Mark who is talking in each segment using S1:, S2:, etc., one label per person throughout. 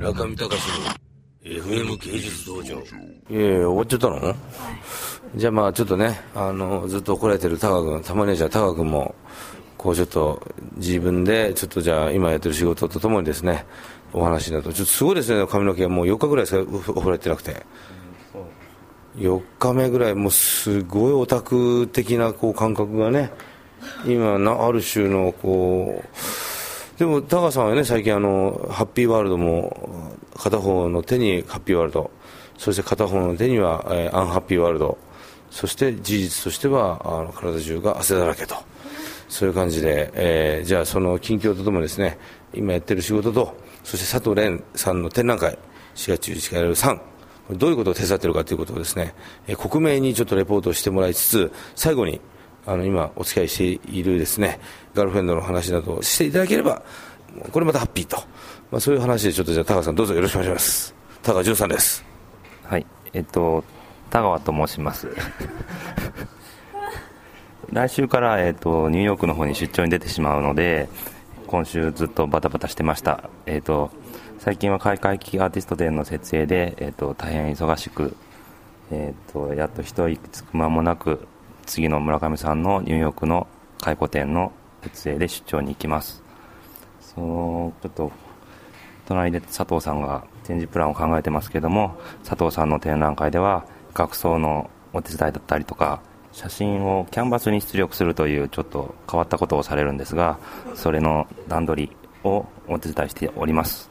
S1: 中見隆の FM 芸術道場。
S2: いやいや、終わっちゃったの、じゃあまあちょっとね、あの、ずっと怒られてる高君、たまにはじゃあ高君も、こうちょっと自分で、ちょっとじゃあ今やってる仕事とともにですね、お話になると、ちょっとすごいですね、髪の毛もう4日ぐらいしかお風呂やってなくて。4日目ぐらい、もうすごいオタク的なこう感覚がね、今な、ある種のこう、でも、タカさんはね、最近あの、ハッピーワールドも、片方の手にハッピーワールド、そして片方の手には、えーアンハッピーワールド、そして事実としては、あの体中が汗だらけと。そういう感じで、えーじゃあその近況とともにですね、今やってる仕事と、そして佐藤蓮さんの展覧会、4月11日からやる3、どういうことを手伝っているかということをですね、えー克明にちょっとレポートしてもらいつつ、最後に、あの、今お付き合いしているですね、ガールフレンドの話などをしていただければ、これまたハッピーと。まあそういう話でちょっとじゃあ、高さんどうぞよろしくお願いします。高川潤さんです。
S3: はい、えっと、田川と申します。来週から、えっと、ニューヨークの方に出張に出てしまうので、今週ずっとバタバタしてました。えっと、最近は開会期アーティスト展の設営で、えっと、大変忙しく、えっと、やっと一息つく間もなく、次の村上さんのニューヨークの回顧展の設営で出張に行きます。その、ちょっと、隣で佐藤さんが展示プランを考えてますけども佐藤さんの展覧会では学装のお手伝いだったりとか写真をキャンバスに出力するというちょっと変わったことをされるんですがそれの段取りをお手伝いしております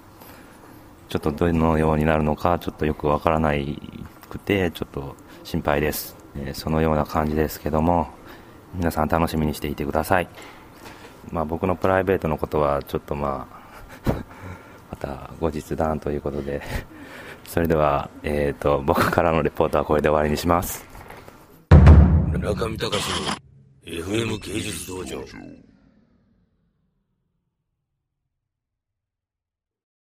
S3: ちょっとどのようになるのかちょっとよくわからないくてちょっと心配です、えーそのような感じですけども皆さん楽しみにしていてくださいまあ僕のプライベートのことはちょっとまあ また後日談ということで、それでは、えっ、と、僕からのレポートはこれで終わりにします。
S1: 中見隆の FM 芸術道場。